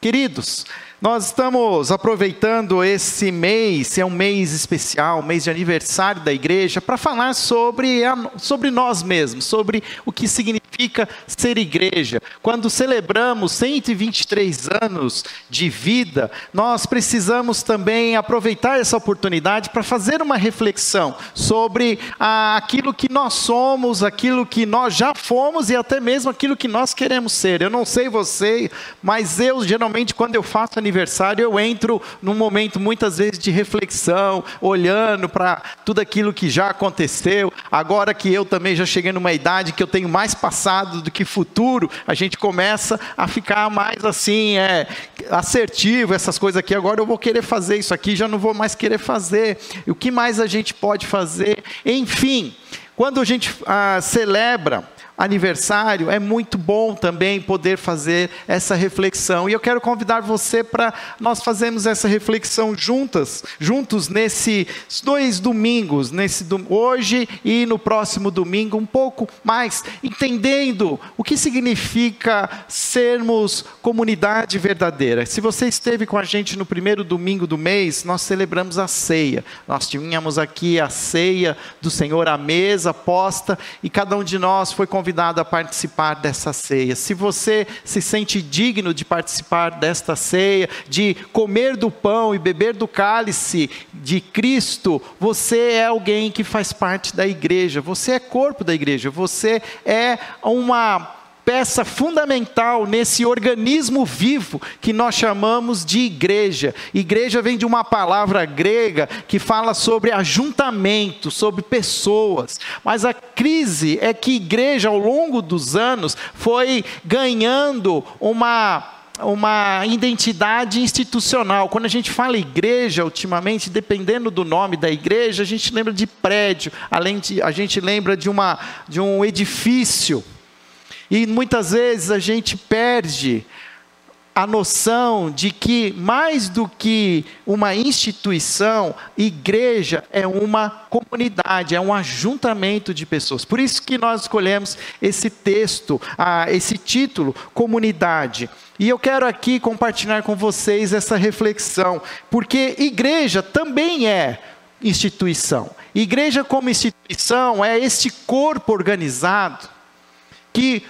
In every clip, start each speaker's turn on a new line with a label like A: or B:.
A: Queridos, nós estamos aproveitando esse mês, é um mês especial, mês de aniversário da igreja, para falar sobre, a, sobre nós mesmos, sobre o que significa ser igreja. Quando celebramos 123 anos de vida, nós precisamos também aproveitar essa oportunidade para fazer uma reflexão sobre ah, aquilo que nós somos, aquilo que nós já fomos e até mesmo aquilo que nós queremos ser. Eu não sei você, mas eu geralmente, quando eu faço aniversário, eu entro num momento muitas vezes de reflexão, olhando para tudo aquilo que já aconteceu. Agora que eu também já cheguei numa idade que eu tenho mais passado do que futuro, a gente começa a ficar mais assim, é, assertivo, essas coisas aqui. Agora eu vou querer fazer isso aqui, já não vou mais querer fazer. E o que mais a gente pode fazer? Enfim, quando a gente ah, celebra aniversário, é muito bom também poder fazer essa reflexão. E eu quero convidar você para nós fazermos essa reflexão juntas, juntos nesses dois domingos, nesse hoje e no próximo domingo, um pouco mais entendendo o que significa sermos comunidade verdadeira. Se você esteve com a gente no primeiro domingo do mês, nós celebramos a ceia. Nós tínhamos aqui a ceia do Senhor à mesa posta e cada um de nós foi convidado convidado a participar dessa ceia. Se você se sente digno de participar desta ceia, de comer do pão e beber do cálice de Cristo, você é alguém que faz parte da igreja, você é corpo da igreja, você é uma peça fundamental nesse organismo vivo que nós chamamos de igreja. Igreja vem de uma palavra grega que fala sobre ajuntamento, sobre pessoas. Mas a crise é que igreja, ao longo dos anos, foi ganhando uma uma identidade institucional. Quando a gente fala igreja, ultimamente, dependendo do nome da igreja, a gente lembra de prédio, além de a gente lembra de, uma, de um edifício. E muitas vezes a gente perde a noção de que, mais do que uma instituição, igreja é uma comunidade, é um ajuntamento de pessoas. Por isso que nós escolhemos esse texto, esse título, comunidade. E eu quero aqui compartilhar com vocês essa reflexão, porque igreja também é instituição. Igreja, como instituição, é este corpo organizado que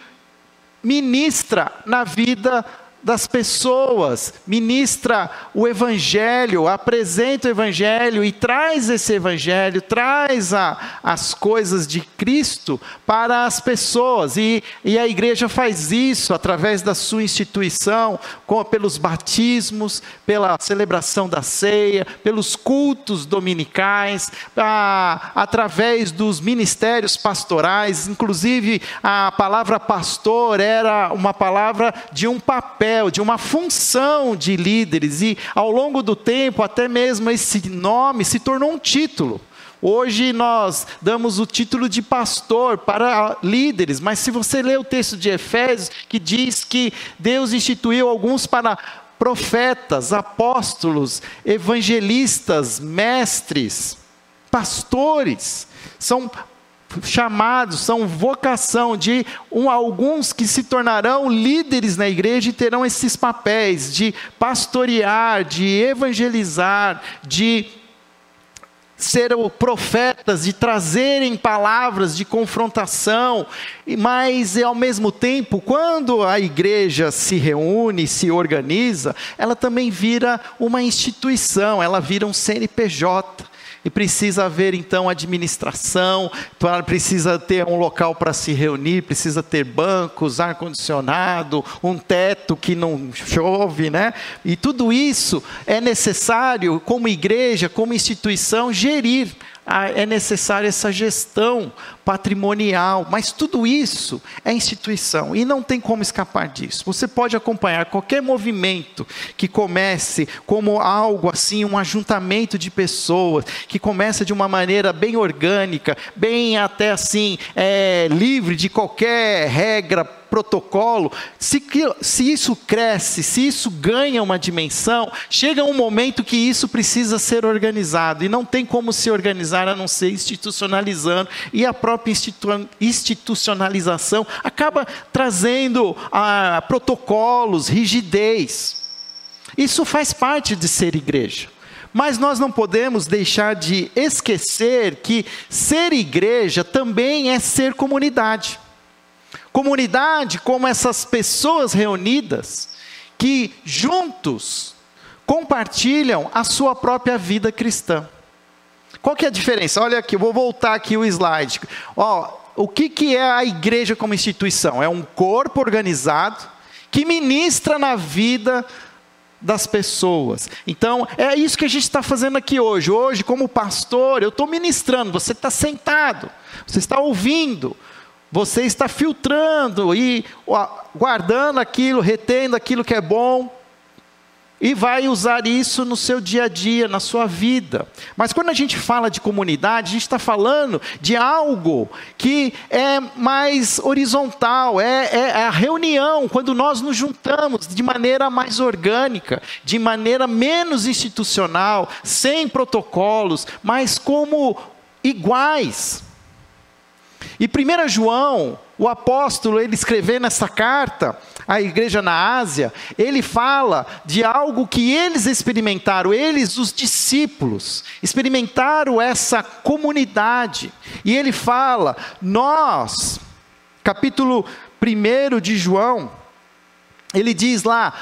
A: ministra na vida das pessoas, ministra o Evangelho, apresenta o Evangelho e traz esse Evangelho, traz a, as coisas de Cristo para as pessoas. E, e a igreja faz isso através da sua instituição, com, pelos batismos, pela celebração da ceia, pelos cultos dominicais, a, através dos ministérios pastorais. Inclusive, a palavra pastor era uma palavra de um papel papel, de uma função de líderes, e ao longo do tempo, até mesmo esse nome se tornou um título. Hoje nós damos o título de pastor para líderes, mas se você ler o texto de Efésios, que diz que Deus instituiu alguns para profetas, apóstolos, evangelistas, mestres, pastores, são chamados, são vocação de um, alguns que se tornarão líderes na igreja e terão esses papéis de pastorear, de evangelizar, de ser profetas, de trazerem palavras de confrontação, mas ao mesmo tempo, quando a igreja se reúne, se organiza, ela também vira uma instituição, ela vira um CNPJ. E precisa haver então administração, precisa ter um local para se reunir, precisa ter bancos, ar-condicionado, um teto que não chove, né? E tudo isso é necessário, como igreja, como instituição, gerir é necessária essa gestão patrimonial, mas tudo isso é instituição e não tem como escapar disso. Você pode acompanhar qualquer movimento que comece como algo assim, um ajuntamento de pessoas, que começa de uma maneira bem orgânica, bem até assim, é, livre de qualquer regra protocolo, se, se isso cresce, se isso ganha uma dimensão, chega um momento que isso precisa ser organizado, e não tem como se organizar a não ser institucionalizando, e a própria institu institucionalização acaba trazendo ah, protocolos, rigidez. Isso faz parte de ser igreja. Mas nós não podemos deixar de esquecer que ser igreja também é ser comunidade. Comunidade como essas pessoas reunidas que juntos compartilham a sua própria vida cristã. Qual que é a diferença? Olha aqui, eu vou voltar aqui o slide. Ó, o que, que é a igreja como instituição? É um corpo organizado que ministra na vida das pessoas. Então, é isso que a gente está fazendo aqui hoje. Hoje, como pastor, eu estou ministrando, você está sentado, você está ouvindo, você está filtrando e guardando aquilo, retendo aquilo que é bom e vai usar isso no seu dia a dia, na sua vida. Mas quando a gente fala de comunidade, a gente está falando de algo que é mais horizontal, é, é, é, a reunião, quando nós nos juntamos de maneira mais orgânica, de maneira menos institucional, sem protocolos, mas como iguais. E 1 João, o apóstolo, ele escrevendo essa carta à igreja na Ásia, ele fala de algo que eles experimentaram, eles, os discípulos, experimentaram essa comunidade. E ele fala, nós, capítulo 1 de João, ele diz lá: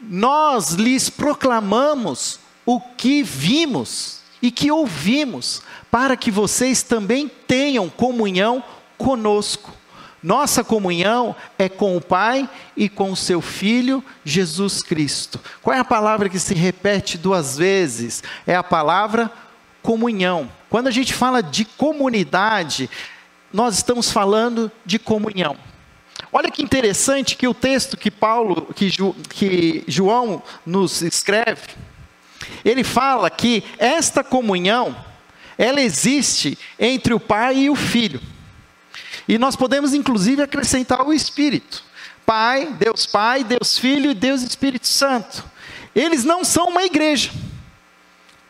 A: Nós lhes proclamamos o que vimos e que ouvimos, para que vocês também tenham comunhão conosco. Nossa comunhão é com o Pai e com o seu Filho Jesus Cristo. Qual é a palavra que se repete duas vezes? É a palavra comunhão. Quando a gente fala de comunidade, nós estamos falando de comunhão. Olha que interessante que o texto que Paulo, que, que João nos escreve, ele fala que esta comunhão, ela existe entre o Pai e o Filho. E nós podemos inclusive acrescentar o Espírito. Pai, Deus Pai, Deus Filho e Deus Espírito Santo. Eles não são uma igreja.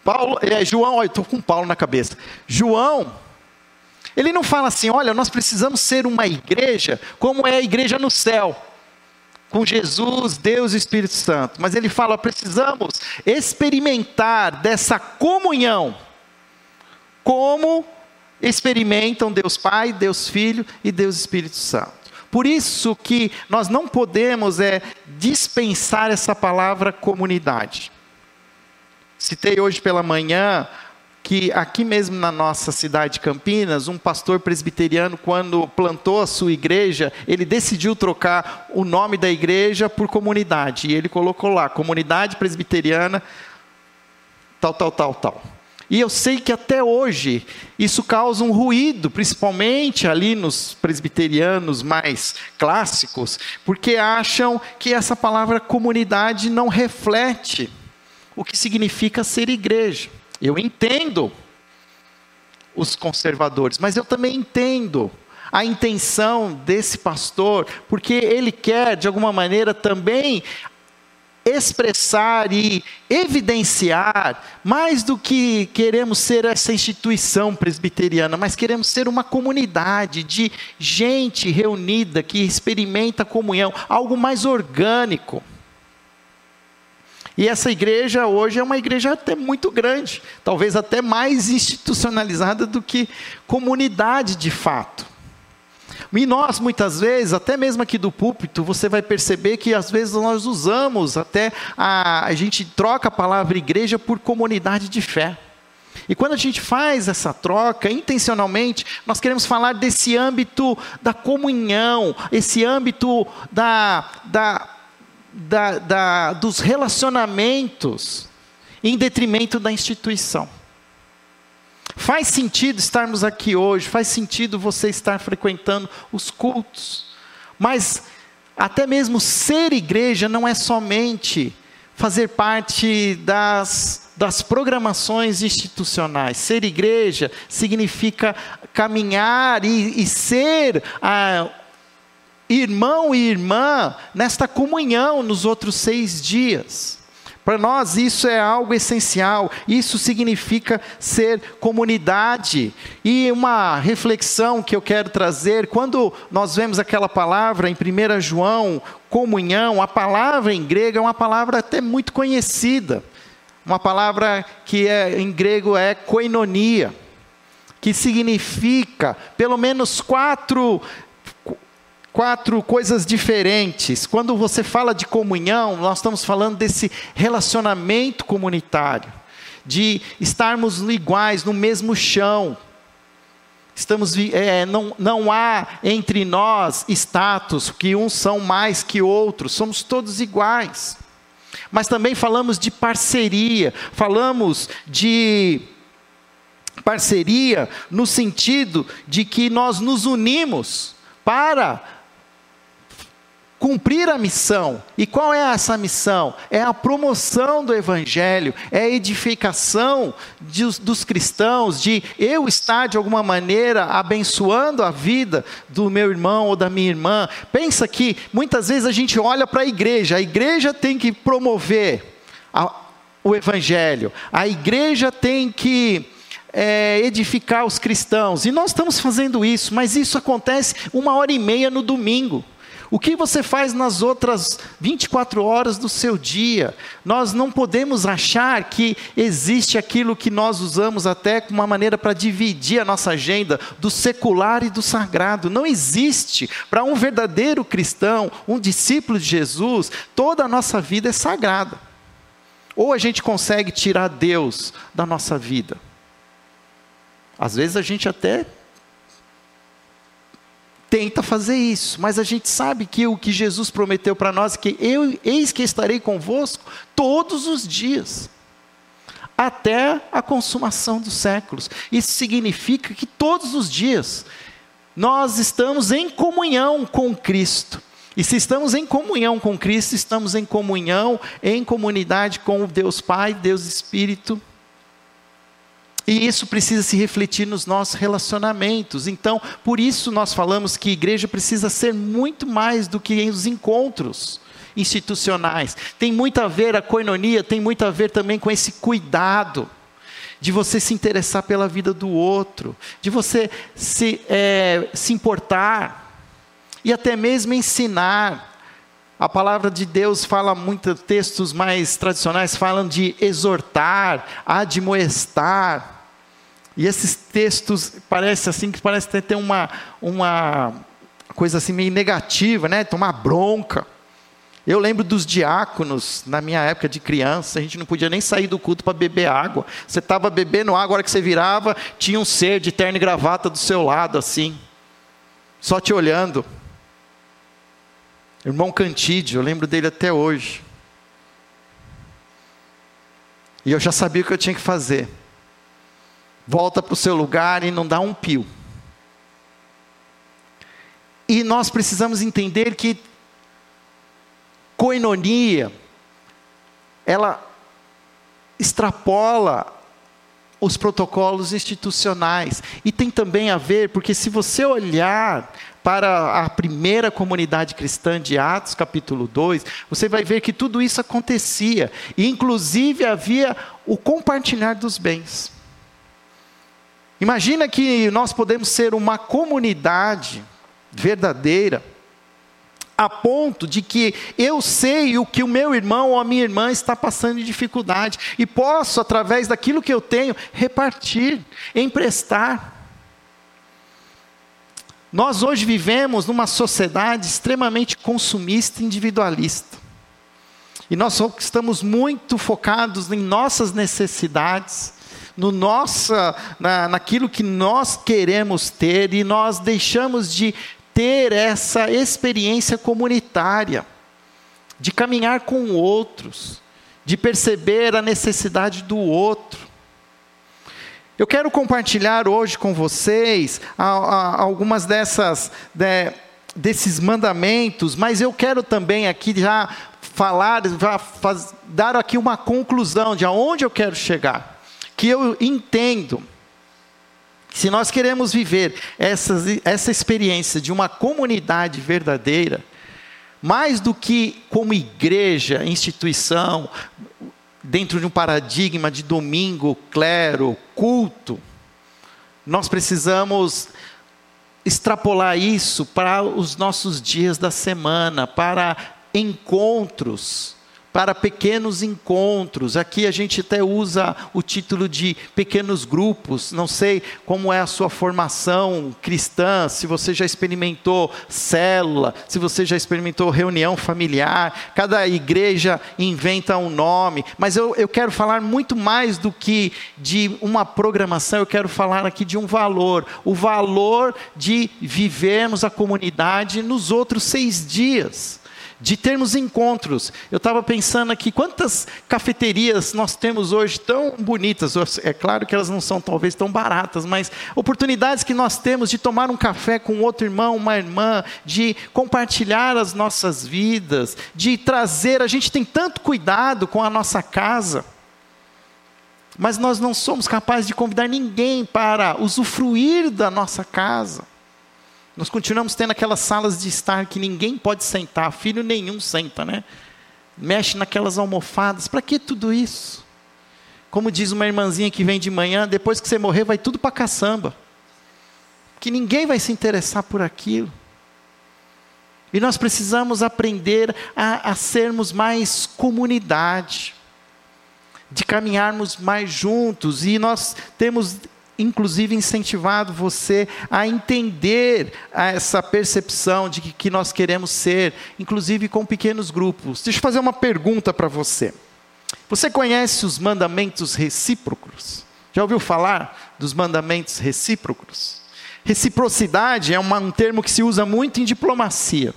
A: Paulo, é, João, olha, estou com Paulo na cabeça. João, ele não fala assim, olha, nós precisamos ser uma igreja como é a igreja no céu, com Jesus, Deus e Espírito Santo. Mas ele fala, precisamos experimentar dessa comunhão como experimentam Deus Pai, Deus Filho e Deus Espírito Santo. Por isso que nós não podemos é dispensar essa palavra comunidade. Citei hoje pela manhã que aqui mesmo na nossa cidade de Campinas, um pastor presbiteriano, quando plantou a sua igreja, ele decidiu trocar o nome da igreja por comunidade. E ele colocou lá, comunidade presbiteriana, tal, tal, tal, tal. E eu sei que até hoje isso causa um ruído, principalmente ali nos presbiterianos mais clássicos, porque acham que essa palavra comunidade não reflete o que significa ser igreja. Eu entendo os conservadores, mas eu também entendo a intenção desse pastor, porque ele quer, de alguma maneira, também expressar e evidenciar, mais do que queremos ser essa instituição presbiteriana, mas queremos ser uma comunidade de gente reunida que experimenta comunhão, algo mais orgânico. E essa igreja hoje é uma igreja até muito grande, talvez até mais institucionalizada do que comunidade de fato. E nós, muitas vezes, até mesmo aqui do púlpito, você vai perceber que às vezes nós usamos até, a, a gente troca a palavra igreja por comunidade de fé. E quando a gente faz essa troca, intencionalmente, nós queremos falar desse âmbito da comunhão, esse âmbito da, da, da, da, dos relacionamentos, em detrimento da instituição. Faz sentido estarmos aqui hoje, faz sentido você estar frequentando os cultos, mas até mesmo ser igreja não é somente fazer parte das, das programações institucionais. Ser igreja significa caminhar e, e ser a, irmão e irmã nesta comunhão nos outros seis dias. Para nós isso é algo essencial. Isso significa ser comunidade. E uma reflexão que eu quero trazer, quando nós vemos aquela palavra em 1 João, comunhão, a palavra em grego é uma palavra até muito conhecida. Uma palavra que é, em grego é koinonia, que significa pelo menos quatro quatro coisas diferentes. Quando você fala de comunhão, nós estamos falando desse relacionamento comunitário, de estarmos iguais no mesmo chão. Estamos, é, não, não há entre nós status que uns são mais que outros, somos todos iguais. Mas também falamos de parceria, falamos de parceria no sentido de que nós nos unimos para cumprir a missão. E qual é essa missão? É a promoção do Evangelho, é a edificação de, dos cristãos, de eu estar de alguma maneira abençoando a vida do meu irmão ou da minha irmã. Pensa que muitas vezes a gente olha para a igreja, a igreja tem que promover a, o Evangelho, a igreja tem que. É, edificar os cristãos, e nós estamos fazendo isso, mas isso acontece uma hora e meia no domingo. O que você faz nas outras 24 horas do seu dia? Nós não podemos achar que existe aquilo que nós usamos até como uma maneira para dividir a nossa agenda do secular e do sagrado. Não existe. Para um verdadeiro cristão, um discípulo de Jesus, toda a nossa vida é sagrada. Ou a gente consegue tirar Deus da nossa vida. Às vezes a gente até tenta fazer isso, mas a gente sabe que o que Jesus prometeu para nós é que eu eis que estarei convosco todos os dias até a consumação dos séculos. Isso significa que todos os dias nós estamos em comunhão com Cristo. E se estamos em comunhão com Cristo, estamos em comunhão, em comunidade com Deus Pai, Deus Espírito e isso precisa se refletir nos nossos relacionamentos. Então, por isso nós falamos que igreja precisa ser muito mais do que os encontros institucionais. Tem muito a ver, a coinonia tem muito a ver também com esse cuidado de você se interessar pela vida do outro, de você se, é, se importar e até mesmo ensinar. A palavra de Deus fala muito, textos mais tradicionais falam de exortar, admoestar. E esses textos parece assim que parece ter uma uma coisa assim meio negativa, né? Tomar bronca. Eu lembro dos diáconos, na minha época de criança, a gente não podia nem sair do culto para beber água. Você estava bebendo água, a hora que você virava, tinha um ser de terno e gravata do seu lado, assim, só te olhando. Irmão Cantídio, eu lembro dele até hoje. E eu já sabia o que eu tinha que fazer volta para o seu lugar e não dá um pio. E nós precisamos entender que coinonia, ela extrapola os protocolos institucionais. E tem também a ver, porque se você olhar para a primeira comunidade cristã de Atos, capítulo 2, você vai ver que tudo isso acontecia. E, inclusive, havia o compartilhar dos bens. Imagina que nós podemos ser uma comunidade verdadeira, a ponto de que eu sei o que o meu irmão ou a minha irmã está passando de dificuldade e posso, através daquilo que eu tenho, repartir, emprestar. Nós hoje vivemos numa sociedade extremamente consumista e individualista. E nós estamos muito focados em nossas necessidades, no nossa, na, naquilo que nós queremos ter e nós deixamos de ter essa experiência comunitária, de caminhar com outros, de perceber a necessidade do outro. Eu quero compartilhar hoje com vocês algumas dessas de, desses mandamentos, mas eu quero também aqui já falar, já faz, dar aqui uma conclusão de aonde eu quero chegar que eu entendo se nós queremos viver essa, essa experiência de uma comunidade verdadeira, mais do que como igreja, instituição, dentro de um paradigma de domingo, clero, culto. Nós precisamos extrapolar isso para os nossos dias da semana, para encontros para pequenos encontros. Aqui a gente até usa o título de pequenos grupos. Não sei como é a sua formação cristã, se você já experimentou célula, se você já experimentou reunião familiar. Cada igreja inventa um nome, mas eu, eu quero falar muito mais do que de uma programação, eu quero falar aqui de um valor o valor de vivermos a comunidade nos outros seis dias de termos encontros. Eu estava pensando aqui, quantas cafeterias nós temos hoje tão bonitas? É claro que elas não são talvez tão baratas, mas oportunidades que nós temos de tomar um café com outro irmão, uma irmã, de compartilhar as nossas vidas, de trazer. A gente tem tanto cuidado com a nossa casa. Mas nós não somos capazes de convidar ninguém para usufruir da nossa casa. Nós continuamos tendo aquelas salas de estar que ninguém pode sentar, filho nenhum senta, né? Mexe naquelas almofadas, para que tudo isso? Como diz uma irmãzinha que vem de manhã, depois que você morrer, vai tudo para caçamba. Que ninguém vai se interessar por aquilo. E nós precisamos aprender a, a sermos mais comunidade, de caminharmos mais juntos, e nós temos inclusive incentivado você a entender essa percepção de que, nós queremos ser, inclusive com pequenos grupos. Deixa eu fazer uma pergunta para você. Você conhece os mandamentos recíprocos? Já ouviu falar dos mandamentos recíprocos? Reciprocidade é um termo que se usa muito em diplomacia.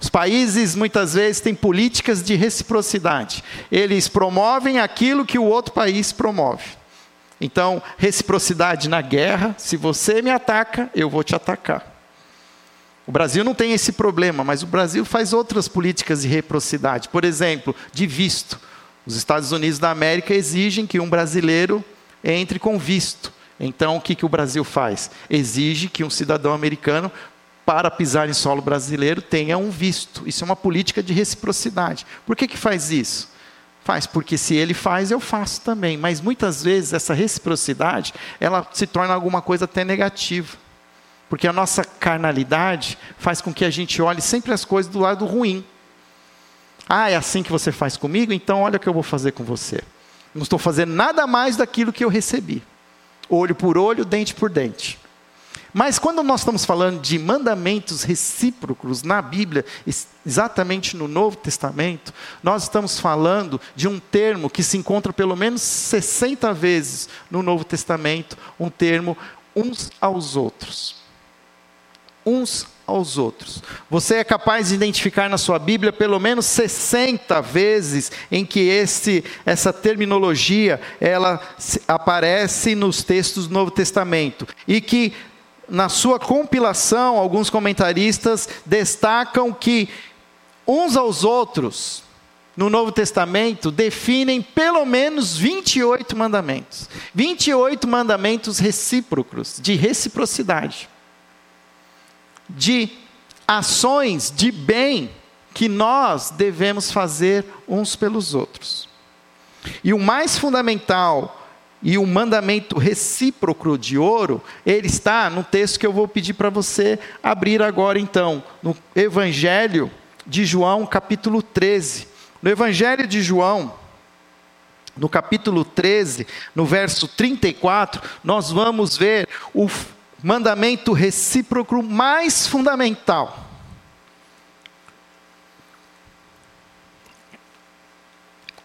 A: Os países muitas vezes têm políticas de reciprocidade. Eles promovem aquilo que o outro país promove. Então, reciprocidade na guerra: se você me ataca, eu vou te atacar. O Brasil não tem esse problema, mas o Brasil faz outras políticas de reciprocidade. Por exemplo, de visto. Os Estados Unidos da América exigem que um brasileiro entre com visto. Então, o que, que o Brasil faz? Exige que um cidadão americano, para pisar em solo brasileiro, tenha um visto. Isso é uma política de reciprocidade. Por que, que faz isso? Faz, porque se ele faz, eu faço também. Mas muitas vezes essa reciprocidade, ela se torna alguma coisa até negativa. Porque a nossa carnalidade faz com que a gente olhe sempre as coisas do lado ruim. Ah, é assim que você faz comigo? Então olha o que eu vou fazer com você. Não estou fazendo nada mais daquilo que eu recebi. Olho por olho, dente por dente. Mas quando nós estamos falando de mandamentos recíprocos na Bíblia, exatamente no Novo Testamento, nós estamos falando de um termo que se encontra pelo menos 60 vezes no Novo Testamento, um termo uns aos outros. Uns aos outros. Você é capaz de identificar na sua Bíblia pelo menos 60 vezes em que esse, essa terminologia ela aparece nos textos do Novo Testamento e que na sua compilação, alguns comentaristas destacam que uns aos outros, no Novo Testamento, definem pelo menos 28 mandamentos. 28 mandamentos recíprocos, de reciprocidade. De ações de bem que nós devemos fazer uns pelos outros. E o mais fundamental e o mandamento recíproco de ouro, ele está no texto que eu vou pedir para você abrir agora então, no Evangelho de João, capítulo 13. No Evangelho de João, no capítulo 13, no verso 34, nós vamos ver o mandamento recíproco mais fundamental.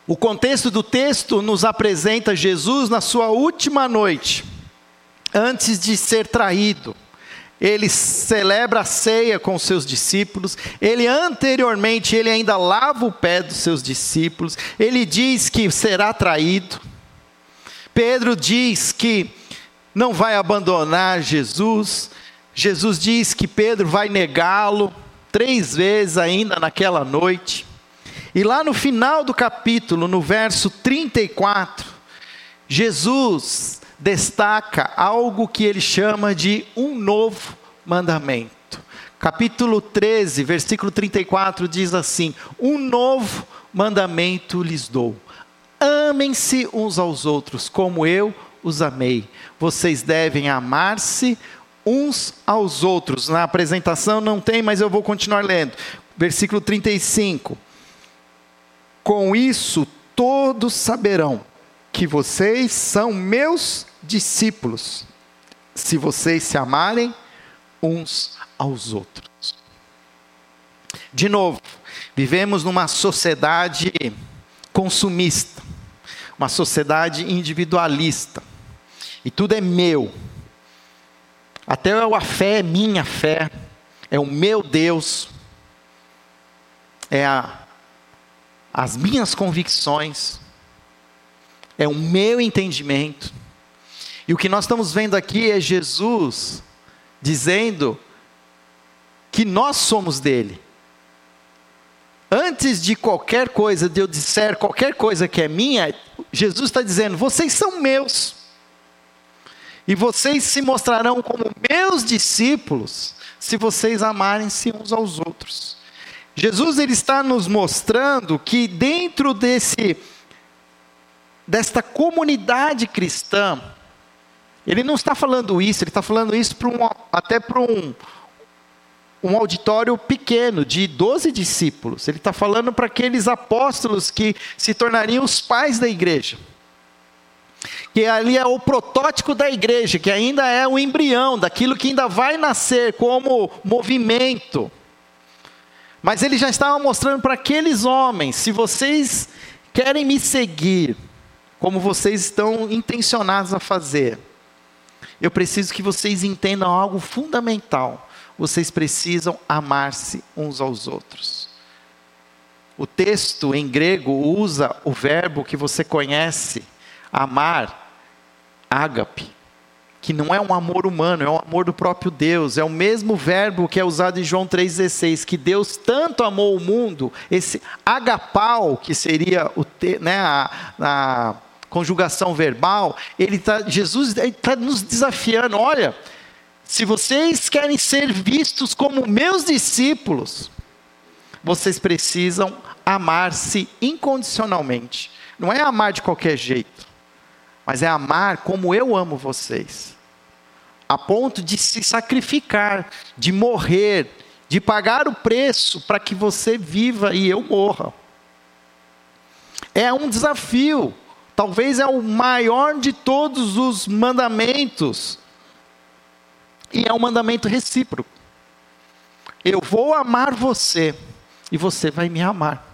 A: O contexto do texto nos apresenta Jesus na sua última noite, antes de ser traído. Ele celebra a ceia com seus discípulos. Ele anteriormente, ele ainda lava o pé dos seus discípulos. Ele diz que será traído. Pedro diz que não vai abandonar Jesus. Jesus diz que Pedro vai negá-lo três vezes ainda naquela noite. E lá no final do capítulo, no verso 34, Jesus destaca algo que ele chama de um novo mandamento. Capítulo 13, versículo 34 diz assim: Um novo mandamento lhes dou. amem-se uns aos outros, como eu os amei. Vocês devem amar-se uns aos outros. Na apresentação não tem, mas eu vou continuar lendo. Versículo 35. Com isso todos saberão que vocês são meus discípulos, se vocês se amarem uns aos outros. De novo, vivemos numa sociedade consumista, uma sociedade individualista, e tudo é meu. Até a fé é minha fé, é o meu Deus, é a, as minhas convicções, é o meu entendimento. E o que nós estamos vendo aqui é Jesus dizendo que nós somos dele. Antes de qualquer coisa, de eu disser qualquer coisa que é minha, Jesus está dizendo: vocês são meus. E vocês se mostrarão como meus discípulos se vocês amarem-se uns aos outros. Jesus ele está nos mostrando que dentro desse desta comunidade cristã, ele não está falando isso, ele está falando isso um, até para um, um auditório pequeno, de 12 discípulos. Ele está falando para aqueles apóstolos que se tornariam os pais da igreja que ali é o protótipo da igreja, que ainda é o embrião daquilo que ainda vai nascer como movimento. Mas ele já estava mostrando para aqueles homens: se vocês querem me seguir, como vocês estão intencionados a fazer, eu preciso que vocês entendam algo fundamental. Vocês precisam amar-se uns aos outros. O texto em grego usa o verbo que você conhece, amar, ágape, que não é um amor humano, é um amor do próprio Deus. É o mesmo verbo que é usado em João 3,16, que Deus tanto amou o mundo, esse agapau, que seria o, né, a, a conjugação verbal, ele tá, Jesus está nos desafiando, olha, se vocês querem ser vistos como meus discípulos, vocês precisam amar-se incondicionalmente. Não é amar de qualquer jeito mas é amar como eu amo vocês, a ponto de se sacrificar, de morrer, de pagar o preço para que você viva e eu morra. É um desafio, talvez é o maior de todos os mandamentos, e é um mandamento recíproco. Eu vou amar você e você vai me amar.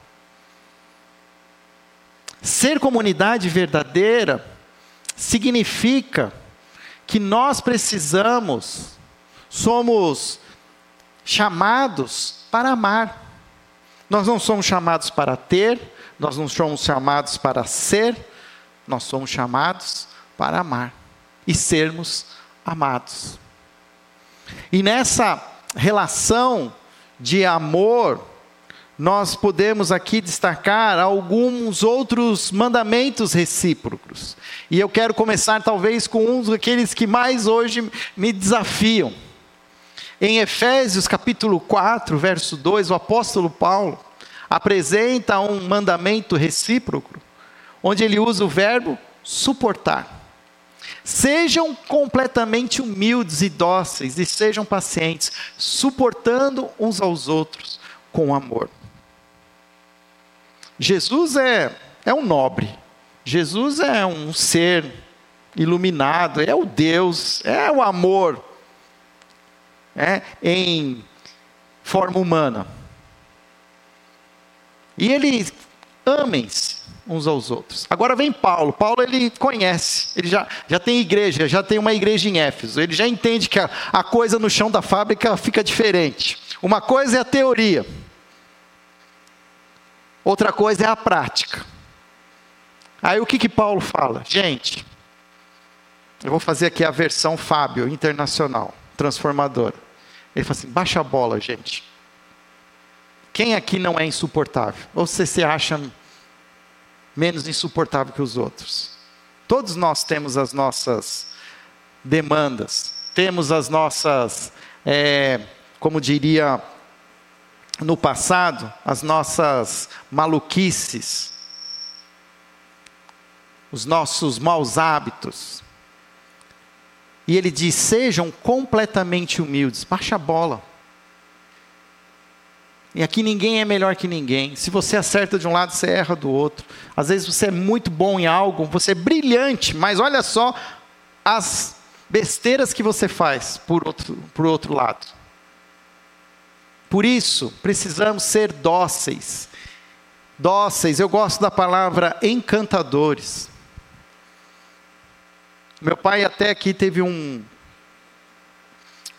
A: Ser comunidade verdadeira significa que nós precisamos, somos chamados para amar. Nós não somos chamados para ter, nós não somos chamados para ser, nós somos chamados para amar e sermos amados. E nessa relação de amor, nós podemos aqui destacar alguns outros mandamentos recíprocos. E eu quero começar talvez com um daqueles que mais hoje me desafiam. Em Efésios capítulo 4, verso 2, o apóstolo Paulo apresenta um mandamento recíproco, onde ele usa o verbo suportar. Sejam completamente humildes e dóceis e sejam pacientes, suportando uns aos outros com amor. Jesus é, é um nobre, Jesus é um ser iluminado, é o Deus, é o amor é, em forma humana. E ele amem-se uns aos outros. Agora vem Paulo. Paulo ele conhece, ele já, já tem igreja, já tem uma igreja em Éfeso. Ele já entende que a, a coisa no chão da fábrica fica diferente. Uma coisa é a teoria, outra coisa é a prática. Aí o que, que Paulo fala? Gente, eu vou fazer aqui a versão Fábio, internacional, transformadora. Ele fala assim: baixa a bola, gente. Quem aqui não é insuportável? Ou você se acha menos insuportável que os outros? Todos nós temos as nossas demandas, temos as nossas, é, como diria no passado, as nossas maluquices. os nossos maus hábitos. E ele diz: sejam completamente humildes, baixa a bola. E aqui ninguém é melhor que ninguém. Se você acerta de um lado, você erra do outro. Às vezes você é muito bom em algo, você é brilhante, mas olha só as besteiras que você faz por outro, por outro lado. Por isso, precisamos ser dóceis. Dóceis, eu gosto da palavra encantadores. Meu pai até aqui teve um,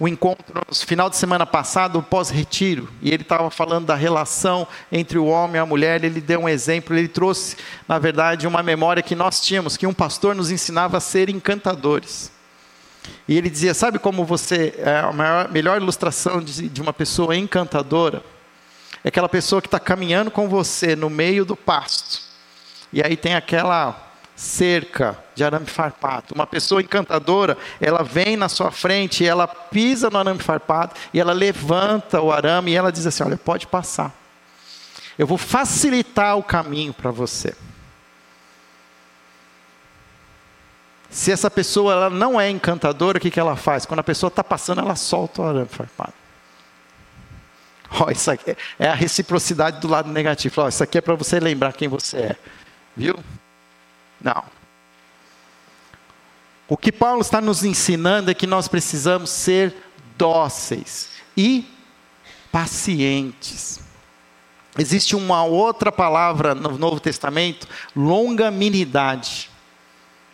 A: um encontro no final de semana passado, pós-retiro, e ele estava falando da relação entre o homem e a mulher, ele deu um exemplo, ele trouxe, na verdade, uma memória que nós tínhamos, que um pastor nos ensinava a ser encantadores. E ele dizia: Sabe como você. É a maior, melhor ilustração de, de uma pessoa encantadora? É aquela pessoa que está caminhando com você no meio do pasto. E aí tem aquela cerca de arame farpado. Uma pessoa encantadora, ela vem na sua frente, ela pisa no arame farpado e ela levanta o arame e ela diz assim: Olha, pode passar. Eu vou facilitar o caminho para você. Se essa pessoa ela não é encantadora, o que, que ela faz? Quando a pessoa está passando, ela solta o arame farpado. Oh, isso aqui é a reciprocidade do lado negativo. Oh, isso aqui é para você lembrar quem você é. Viu? Não. O que Paulo está nos ensinando é que nós precisamos ser dóceis e pacientes. Existe uma outra palavra no Novo Testamento, longanimidade.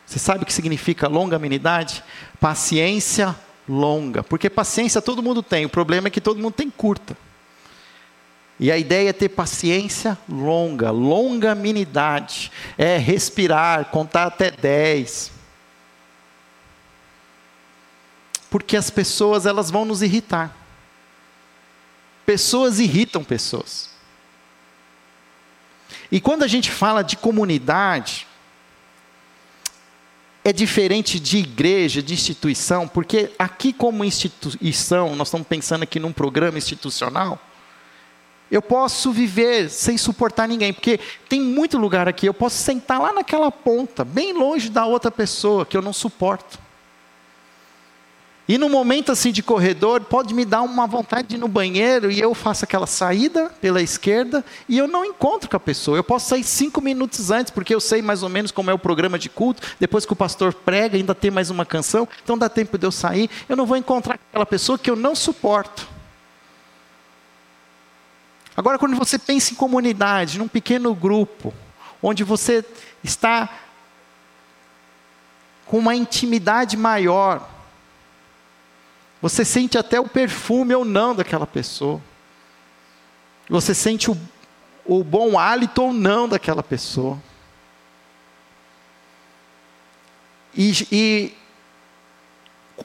A: Você sabe o que significa longanimidade? Paciência longa. Porque paciência todo mundo tem, o problema é que todo mundo tem curta. E a ideia é ter paciência longa, longanimidade, é respirar, contar até 10. Porque as pessoas elas vão nos irritar. Pessoas irritam pessoas. E quando a gente fala de comunidade, é diferente de igreja, de instituição, porque aqui, como instituição, nós estamos pensando aqui num programa institucional, eu posso viver sem suportar ninguém, porque tem muito lugar aqui, eu posso sentar lá naquela ponta, bem longe da outra pessoa que eu não suporto. E no momento assim de corredor, pode me dar uma vontade de ir no banheiro e eu faço aquela saída pela esquerda e eu não encontro com a pessoa. Eu posso sair cinco minutos antes, porque eu sei mais ou menos como é o programa de culto. Depois que o pastor prega, ainda tem mais uma canção, então dá tempo de eu sair. Eu não vou encontrar aquela pessoa que eu não suporto. Agora, quando você pensa em comunidade, num pequeno grupo, onde você está com uma intimidade maior, você sente até o perfume ou não daquela pessoa. Você sente o, o bom hálito ou não daquela pessoa. E, e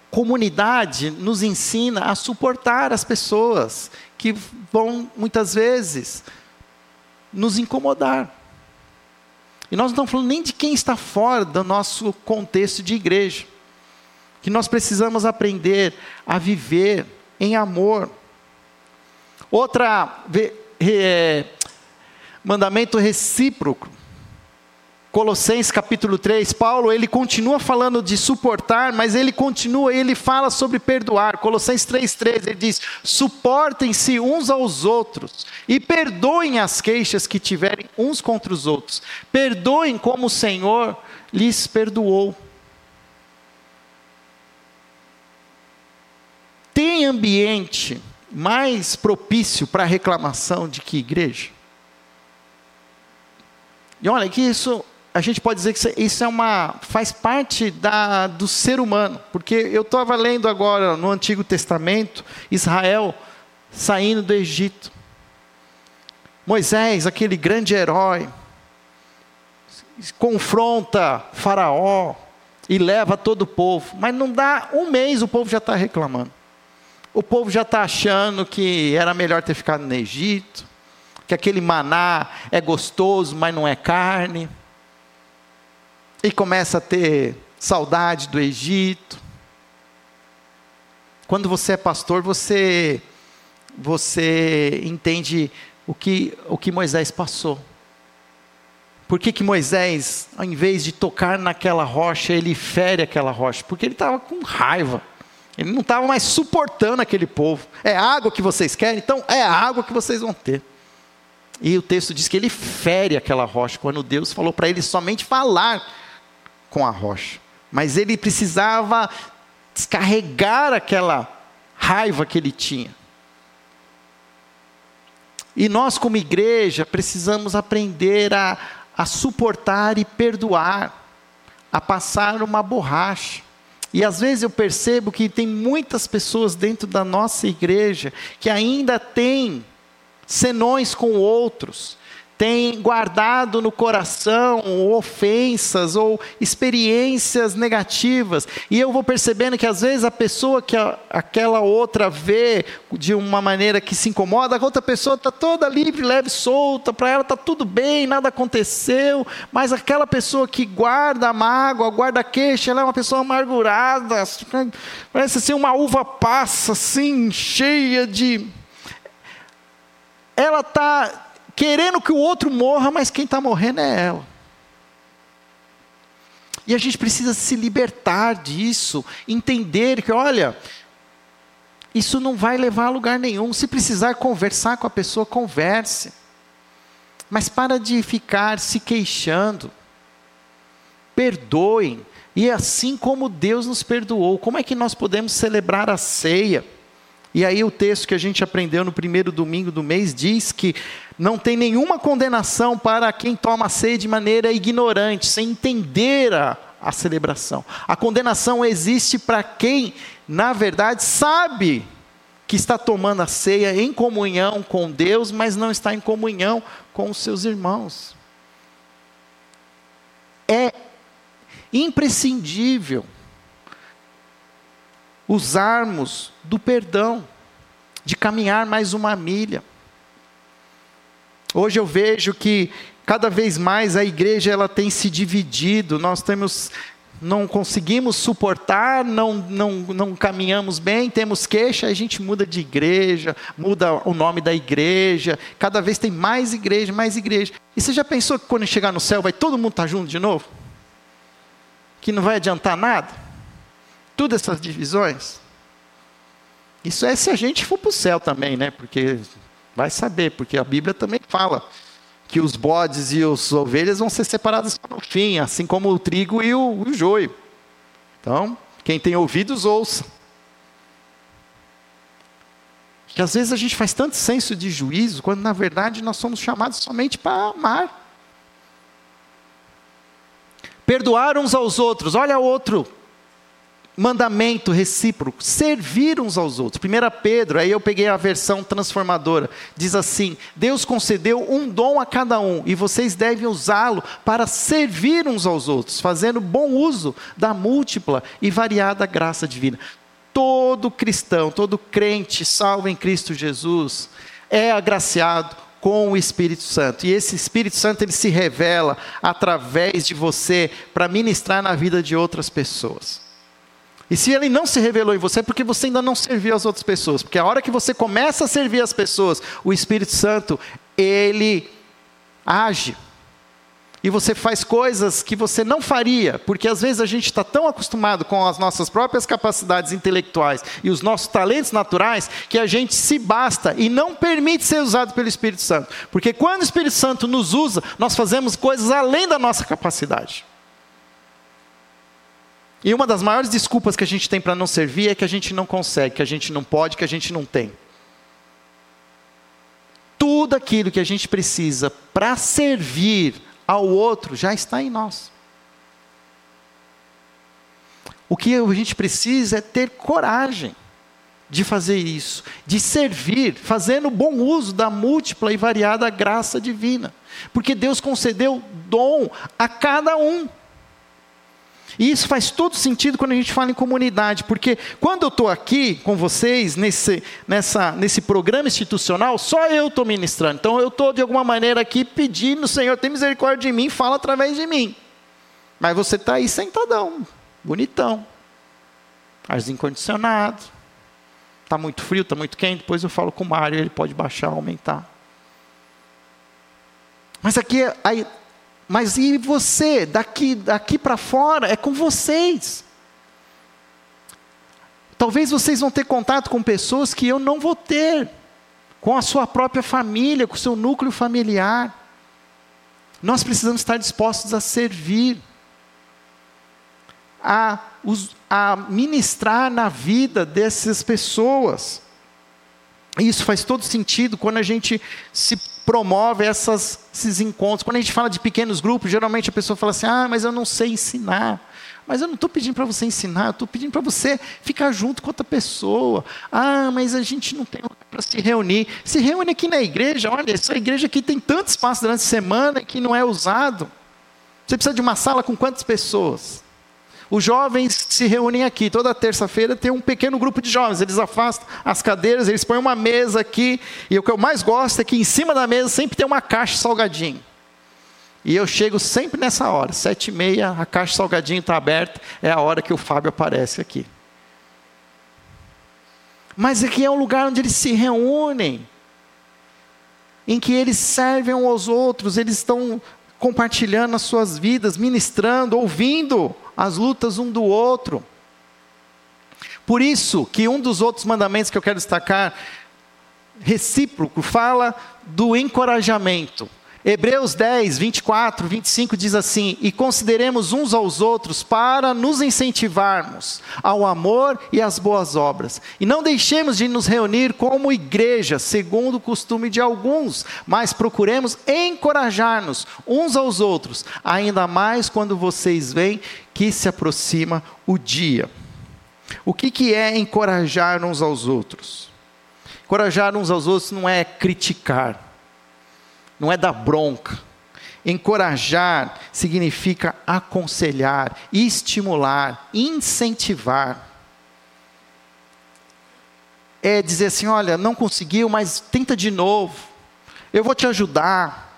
A: comunidade nos ensina a suportar as pessoas que vão muitas vezes nos incomodar. E nós não estamos falando nem de quem está fora do nosso contexto de igreja que nós precisamos aprender a viver em amor. Outra é, mandamento recíproco. Colossenses capítulo 3, Paulo, ele continua falando de suportar, mas ele continua, ele fala sobre perdoar. Colossenses 3:3, ele diz: "Suportem-se uns aos outros e perdoem as queixas que tiverem uns contra os outros. Perdoem como o Senhor lhes perdoou." Tem ambiente mais propício para reclamação de que igreja? E olha que isso, a gente pode dizer que isso é uma, faz parte da, do ser humano, porque eu estava lendo agora no Antigo Testamento, Israel saindo do Egito. Moisés, aquele grande herói, confronta Faraó e leva todo o povo, mas não dá um mês o povo já está reclamando. O povo já está achando que era melhor ter ficado no Egito, que aquele maná é gostoso, mas não é carne. E começa a ter saudade do Egito. Quando você é pastor, você você entende o que, o que Moisés passou. Por que, que Moisés, ao invés de tocar naquela rocha, ele fere aquela rocha? Porque ele estava com raiva. Ele não estava mais suportando aquele povo. É água que vocês querem? Então é água que vocês vão ter. E o texto diz que ele fere aquela rocha, quando Deus falou para ele somente falar com a rocha. Mas ele precisava descarregar aquela raiva que ele tinha. E nós, como igreja, precisamos aprender a, a suportar e perdoar, a passar uma borracha. E às vezes eu percebo que tem muitas pessoas dentro da nossa igreja que ainda têm senões com outros, tem guardado no coração ofensas ou experiências negativas. E eu vou percebendo que às vezes a pessoa que a, aquela outra vê de uma maneira que se incomoda, a outra pessoa está toda livre, leve, solta, para ela está tudo bem, nada aconteceu. Mas aquela pessoa que guarda a mágoa, guarda a queixa, ela é uma pessoa amargurada, parece assim uma uva passa, assim, cheia de. Ela está querendo que o outro morra, mas quem está morrendo é ela. E a gente precisa se libertar disso, entender que, olha, isso não vai levar a lugar nenhum. Se precisar conversar com a pessoa, converse. Mas para de ficar se queixando. Perdoem. E assim como Deus nos perdoou, como é que nós podemos celebrar a ceia? E aí o texto que a gente aprendeu no primeiro domingo do mês diz que não tem nenhuma condenação para quem toma ceia de maneira ignorante, sem entender a, a celebração. A condenação existe para quem, na verdade, sabe que está tomando a ceia em comunhão com Deus, mas não está em comunhão com os seus irmãos. É imprescindível usarmos do perdão, de caminhar mais uma milha. Hoje eu vejo que cada vez mais a igreja ela tem se dividido, nós temos não conseguimos suportar, não, não, não caminhamos bem, temos queixa, a gente muda de igreja, muda o nome da igreja, cada vez tem mais igreja, mais igreja. E você já pensou que quando chegar no céu vai todo mundo estar junto de novo? Que não vai adiantar nada? Tudo essas divisões. Isso é se a gente for para o céu também, né? Porque vai saber, porque a Bíblia também fala que os bodes e as ovelhas vão ser separados no fim, assim como o trigo e o, o joio. Então, quem tem ouvidos, ouça. Que às vezes a gente faz tanto senso de juízo, quando na verdade nós somos chamados somente para amar. Perdoar uns aos outros. Olha outro mandamento recíproco, servir uns aos outros. 1 Pedro, aí eu peguei a versão transformadora, diz assim: Deus concedeu um dom a cada um e vocês devem usá-lo para servir uns aos outros, fazendo bom uso da múltipla e variada graça divina. Todo cristão, todo crente salvo em Cristo Jesus é agraciado com o Espírito Santo. E esse Espírito Santo ele se revela através de você para ministrar na vida de outras pessoas. E se ele não se revelou em você, é porque você ainda não serviu as outras pessoas. Porque a hora que você começa a servir as pessoas, o Espírito Santo, ele age. E você faz coisas que você não faria, porque às vezes a gente está tão acostumado com as nossas próprias capacidades intelectuais e os nossos talentos naturais, que a gente se basta e não permite ser usado pelo Espírito Santo. Porque quando o Espírito Santo nos usa, nós fazemos coisas além da nossa capacidade. E uma das maiores desculpas que a gente tem para não servir é que a gente não consegue, que a gente não pode, que a gente não tem. Tudo aquilo que a gente precisa para servir ao outro já está em nós. O que a gente precisa é ter coragem de fazer isso, de servir, fazendo bom uso da múltipla e variada graça divina. Porque Deus concedeu dom a cada um. E isso faz todo sentido quando a gente fala em comunidade, porque quando eu estou aqui com vocês, nesse, nessa, nesse programa institucional, só eu estou ministrando. Então eu estou, de alguma maneira, aqui pedindo, Senhor, tem misericórdia de mim, fala através de mim. Mas você está aí sentadão, bonitão, arzinho condicionado, está muito frio, está muito quente, depois eu falo com o Mário, ele pode baixar, aumentar. Mas aqui, aí, mas e você? Daqui, daqui para fora é com vocês. Talvez vocês vão ter contato com pessoas que eu não vou ter, com a sua própria família, com o seu núcleo familiar. Nós precisamos estar dispostos a servir, a, a ministrar na vida dessas pessoas. Isso faz todo sentido quando a gente se promove essas, esses encontros. Quando a gente fala de pequenos grupos, geralmente a pessoa fala assim: ah, mas eu não sei ensinar. Mas eu não estou pedindo para você ensinar, eu estou pedindo para você ficar junto com outra pessoa. Ah, mas a gente não tem lugar para se reunir. Se reúne aqui na igreja. Olha, essa igreja aqui tem tanto espaço durante a semana que não é usado. Você precisa de uma sala com quantas pessoas? Os jovens se reúnem aqui. Toda terça-feira tem um pequeno grupo de jovens. Eles afastam as cadeiras, eles põem uma mesa aqui. E o que eu mais gosto é que em cima da mesa sempre tem uma caixa salgadinho. E eu chego sempre nessa hora, sete e meia, a caixa salgadinho está aberta, é a hora que o Fábio aparece aqui. Mas aqui é um lugar onde eles se reúnem, em que eles servem uns aos outros, eles estão compartilhando as suas vidas, ministrando, ouvindo as lutas um do outro. Por isso que um dos outros mandamentos que eu quero destacar, recíproco, fala do encorajamento. Hebreus 10, 24, 25 diz assim: E consideremos uns aos outros para nos incentivarmos ao amor e às boas obras. E não deixemos de nos reunir como igreja, segundo o costume de alguns, mas procuremos encorajar-nos uns aos outros, ainda mais quando vocês veem que se aproxima o dia. O que, que é encorajar uns aos outros? Encorajar uns aos outros não é criticar não é dar bronca. Encorajar significa aconselhar, estimular, incentivar. É dizer assim: olha, não conseguiu, mas tenta de novo. Eu vou te ajudar.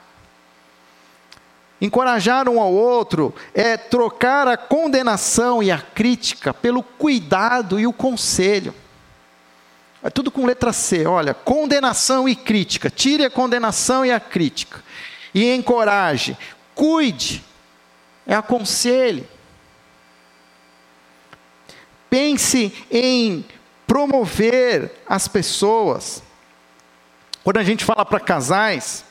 A: Encorajar um ao outro é trocar a condenação e a crítica pelo cuidado e o conselho. É tudo com letra C. Olha, condenação e crítica. Tire a condenação e a crítica. E encoraje. Cuide. É aconselhe. Pense em promover as pessoas. Quando a gente fala para casais,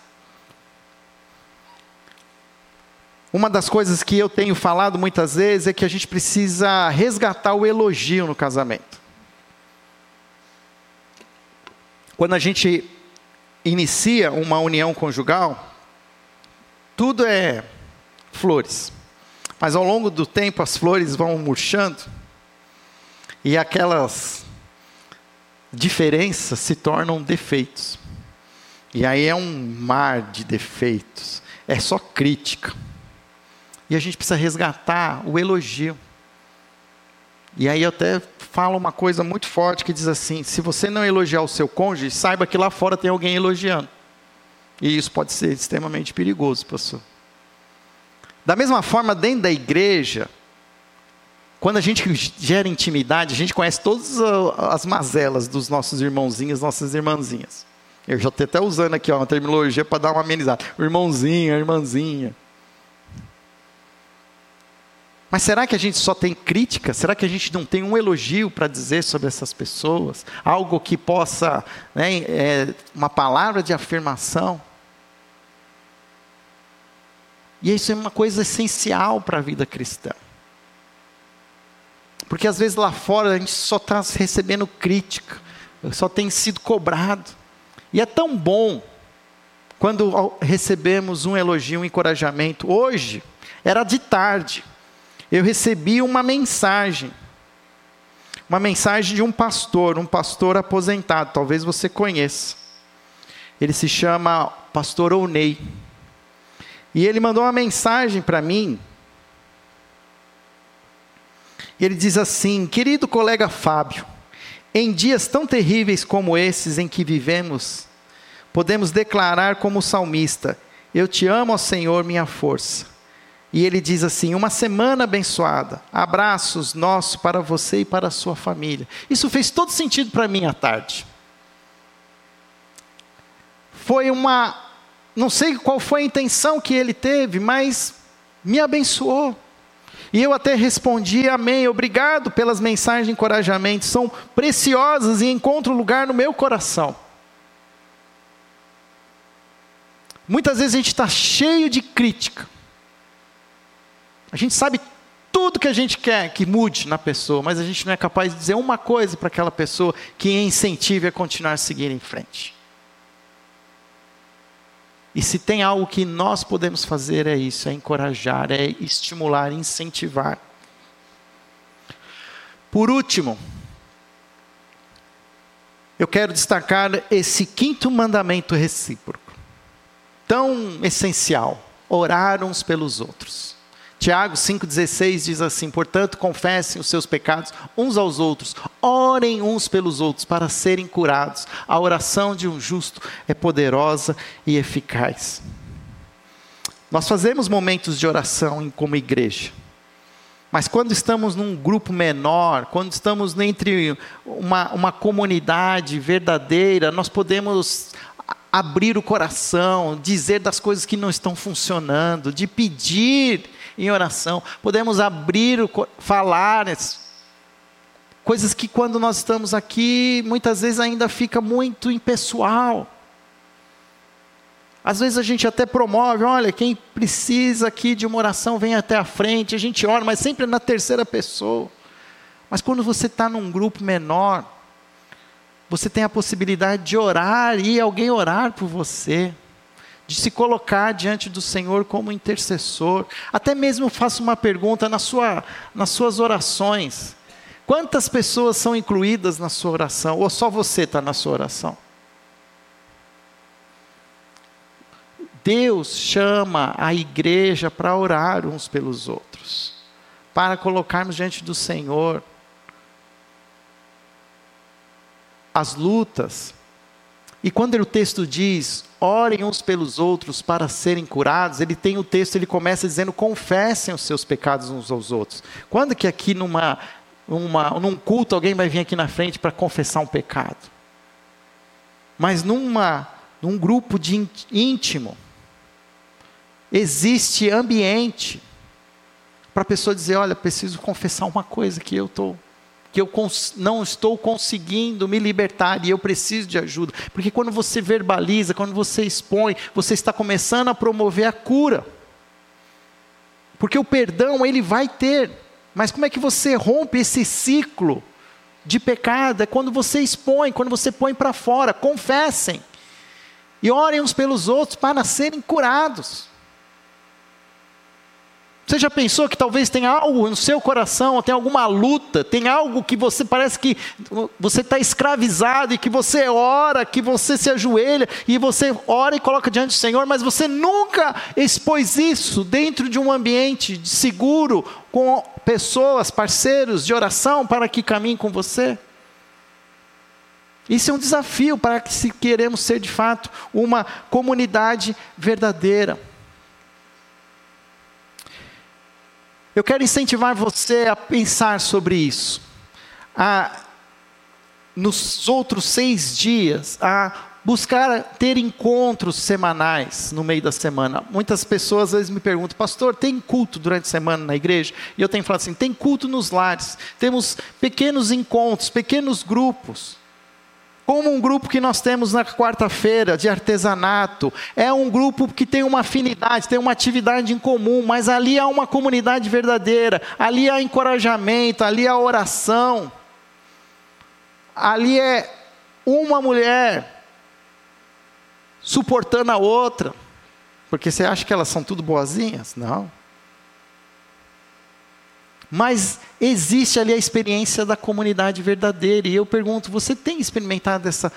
A: uma das coisas que eu tenho falado muitas vezes é que a gente precisa resgatar o elogio no casamento. Quando a gente inicia uma união conjugal, tudo é flores. Mas ao longo do tempo as flores vão murchando e aquelas diferenças se tornam defeitos. E aí é um mar de defeitos, é só crítica. E a gente precisa resgatar o elogio. E aí eu até falo uma coisa muito forte que diz assim: se você não elogiar o seu cônjuge, saiba que lá fora tem alguém elogiando. E isso pode ser extremamente perigoso, pastor. Da mesma forma, dentro da igreja, quando a gente gera intimidade, a gente conhece todas as mazelas dos nossos irmãozinhos, nossas irmãzinhas. Eu já estou até usando aqui ó, uma terminologia para dar uma amenizada. Irmãozinho, irmãzinha. Mas será que a gente só tem crítica? Será que a gente não tem um elogio para dizer sobre essas pessoas? Algo que possa, né, é, uma palavra de afirmação? E isso é uma coisa essencial para a vida cristã. Porque às vezes lá fora a gente só está recebendo crítica, só tem sido cobrado. E é tão bom quando recebemos um elogio, um encorajamento. Hoje, era de tarde eu recebi uma mensagem. Uma mensagem de um pastor, um pastor aposentado, talvez você conheça. Ele se chama Pastor Onei. E ele mandou uma mensagem para mim. Ele diz assim: Querido colega Fábio, em dias tão terríveis como esses em que vivemos, podemos declarar como salmista: Eu te amo, Senhor, minha força. E ele diz assim: Uma semana abençoada, abraços nossos para você e para a sua família. Isso fez todo sentido para mim à tarde. Foi uma não sei qual foi a intenção que ele teve, mas me abençoou. E eu até respondi, amém, obrigado pelas mensagens de encorajamento, são preciosas e encontram lugar no meu coração. Muitas vezes a gente está cheio de crítica. A gente sabe tudo que a gente quer que mude na pessoa, mas a gente não é capaz de dizer uma coisa para aquela pessoa que incentive a continuar a seguir em frente. E se tem algo que nós podemos fazer é isso, é encorajar, é estimular, incentivar. Por último, eu quero destacar esse quinto mandamento recíproco, tão essencial: orar uns pelos outros. Tiago 5,16 diz assim: Portanto, confessem os seus pecados uns aos outros, orem uns pelos outros para serem curados. A oração de um justo é poderosa e eficaz. Nós fazemos momentos de oração como igreja. Mas quando estamos num grupo menor, quando estamos entre uma, uma comunidade verdadeira, nós podemos abrir o coração, dizer das coisas que não estão funcionando, de pedir em oração, podemos abrir, falar, coisas que quando nós estamos aqui, muitas vezes ainda fica muito impessoal. Às vezes a gente até promove, olha, quem precisa aqui de uma oração vem até a frente, a gente ora, mas sempre na terceira pessoa. Mas quando você está num grupo menor, você tem a possibilidade de orar e alguém orar por você de se colocar diante do Senhor como intercessor. Até mesmo faço uma pergunta na sua, nas suas orações. Quantas pessoas são incluídas na sua oração? Ou só você está na sua oração? Deus chama a igreja para orar uns pelos outros, para colocarmos diante do Senhor as lutas. E quando o texto diz, orem uns pelos outros para serem curados, ele tem o texto, ele começa dizendo, confessem os seus pecados uns aos outros. Quando que aqui numa, numa, num culto alguém vai vir aqui na frente para confessar um pecado? Mas numa, num grupo de íntimo, existe ambiente para a pessoa dizer, olha, preciso confessar uma coisa que eu estou que eu não estou conseguindo me libertar e eu preciso de ajuda. Porque quando você verbaliza, quando você expõe, você está começando a promover a cura. Porque o perdão ele vai ter, mas como é que você rompe esse ciclo de pecado? É quando você expõe, quando você põe para fora, confessem. E orem uns pelos outros para serem curados. Você já pensou que talvez tenha algo no seu coração, tem alguma luta, tem algo que você parece que você está escravizado e que você ora, que você se ajoelha e você ora e coloca diante do Senhor, mas você nunca expôs isso dentro de um ambiente seguro, com pessoas, parceiros de oração para que caminhem com você? Isso é um desafio para que se queremos ser de fato uma comunidade verdadeira. Eu quero incentivar você a pensar sobre isso. A, nos outros seis dias, a buscar ter encontros semanais no meio da semana. Muitas pessoas às vezes me perguntam, pastor, tem culto durante a semana na igreja? E eu tenho falado assim: tem culto nos lares, temos pequenos encontros, pequenos grupos. Como um grupo que nós temos na quarta-feira de artesanato, é um grupo que tem uma afinidade, tem uma atividade em comum, mas ali há uma comunidade verdadeira, ali há encorajamento, ali há oração, ali é uma mulher suportando a outra, porque você acha que elas são tudo boazinhas? Não. Mas existe ali a experiência da comunidade verdadeira. E eu pergunto: você tem experimentado essa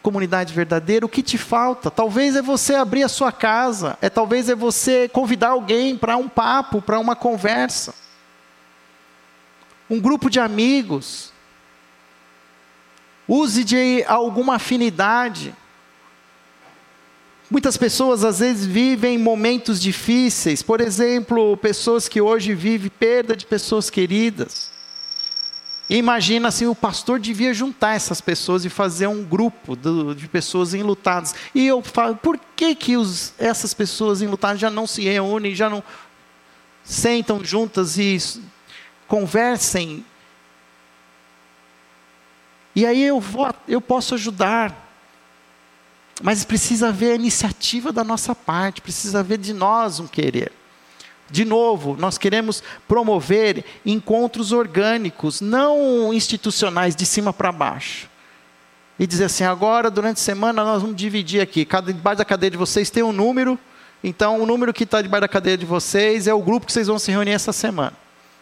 A: comunidade verdadeira? O que te falta? Talvez é você abrir a sua casa, é talvez é você convidar alguém para um papo, para uma conversa. Um grupo de amigos. Use de alguma afinidade. Muitas pessoas às vezes vivem momentos difíceis, por exemplo, pessoas que hoje vivem perda de pessoas queridas. Imagina se o pastor devia juntar essas pessoas e fazer um grupo de pessoas enlutadas. E eu falo, por que, que os, essas pessoas enlutadas já não se reúnem, já não sentam juntas e conversem? E aí eu, vou, eu posso ajudar. Mas precisa haver a iniciativa da nossa parte, precisa haver de nós um querer. De novo, nós queremos promover encontros orgânicos, não institucionais de cima para baixo. E dizer assim: agora, durante a semana, nós vamos dividir aqui. Cada, debaixo da cadeia de vocês tem um número, então o número que está debaixo da cadeia de vocês é o grupo que vocês vão se reunir essa semana.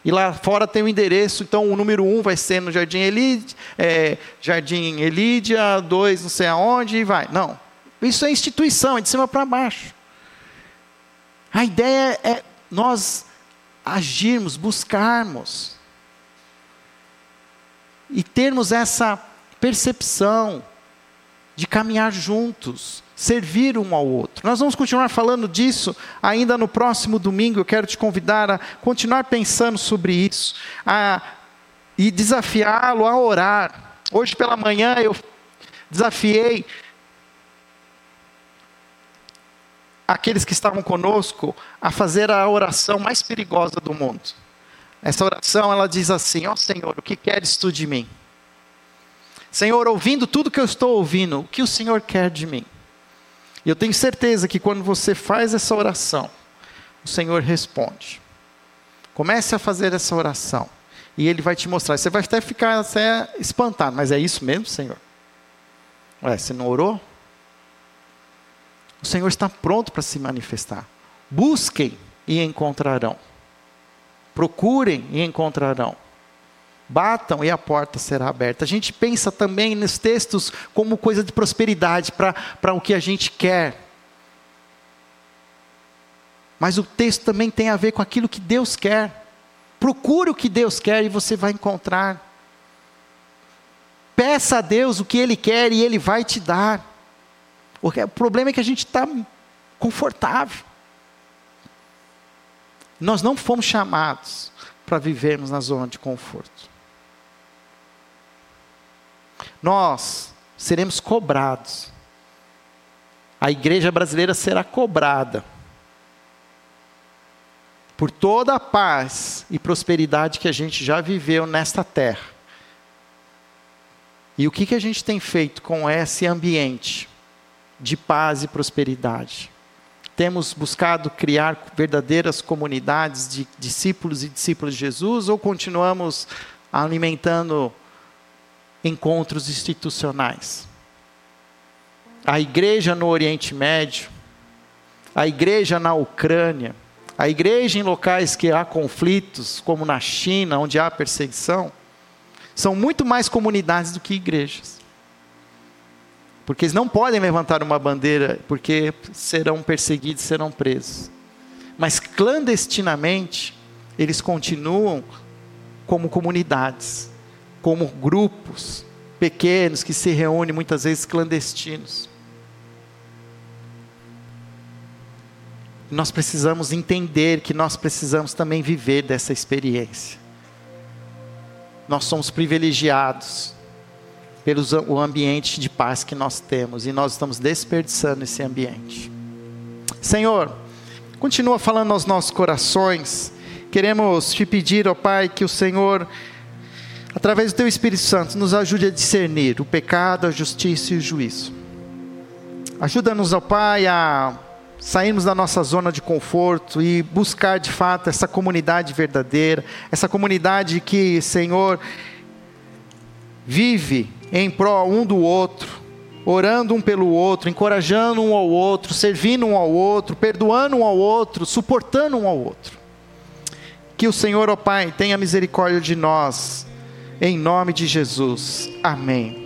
A: E lá fora tem o endereço, então o número um vai ser no Jardim Elídia, é, Jardim Elídia, dois não sei aonde, e vai. Não. Isso é instituição, é de cima para baixo. A ideia é nós agirmos, buscarmos e termos essa percepção de caminhar juntos, servir um ao outro. Nós vamos continuar falando disso ainda no próximo domingo. Eu quero te convidar a continuar pensando sobre isso a, e desafiá-lo a orar. Hoje pela manhã eu desafiei aqueles que estavam conosco a fazer a oração mais perigosa do mundo. Essa oração, ela diz assim: Ó oh, Senhor, o que queres tu de mim? Senhor, ouvindo tudo que eu estou ouvindo, o que o Senhor quer de mim? E eu tenho certeza que quando você faz essa oração, o Senhor responde. Comece a fazer essa oração. E Ele vai te mostrar. Você vai até ficar até espantado, mas é isso mesmo, Senhor? Ué, você não orou? O Senhor está pronto para se manifestar. Busquem e encontrarão. Procurem e encontrarão. Batam e a porta será aberta. A gente pensa também nos textos como coisa de prosperidade para o que a gente quer. Mas o texto também tem a ver com aquilo que Deus quer. Procure o que Deus quer e você vai encontrar. Peça a Deus o que Ele quer e Ele vai te dar. O problema é que a gente está confortável. Nós não fomos chamados para vivermos na zona de conforto. Nós seremos cobrados. A igreja brasileira será cobrada por toda a paz e prosperidade que a gente já viveu nesta terra. E o que, que a gente tem feito com esse ambiente? De paz e prosperidade. Temos buscado criar verdadeiras comunidades de discípulos e discípulas de Jesus ou continuamos alimentando encontros institucionais? A igreja no Oriente Médio, a igreja na Ucrânia, a igreja em locais que há conflitos, como na China, onde há perseguição, são muito mais comunidades do que igrejas. Porque eles não podem levantar uma bandeira, porque serão perseguidos, serão presos. Mas clandestinamente, eles continuam como comunidades, como grupos pequenos que se reúnem muitas vezes clandestinos. Nós precisamos entender que nós precisamos também viver dessa experiência. Nós somos privilegiados pelo ambiente de paz que nós temos e nós estamos desperdiçando esse ambiente. Senhor, continua falando aos nossos corações. Queremos te pedir, ó Pai, que o Senhor, através do Teu Espírito Santo, nos ajude a discernir o pecado, a justiça e o juízo. Ajuda-nos, ó Pai, a sairmos da nossa zona de conforto e buscar de fato essa comunidade verdadeira, essa comunidade que, Senhor, vive em prol um do outro, orando um pelo outro, encorajando um ao outro, servindo um ao outro, perdoando um ao outro, suportando um ao outro. Que o Senhor, ó Pai, tenha misericórdia de nós, em nome de Jesus. Amém.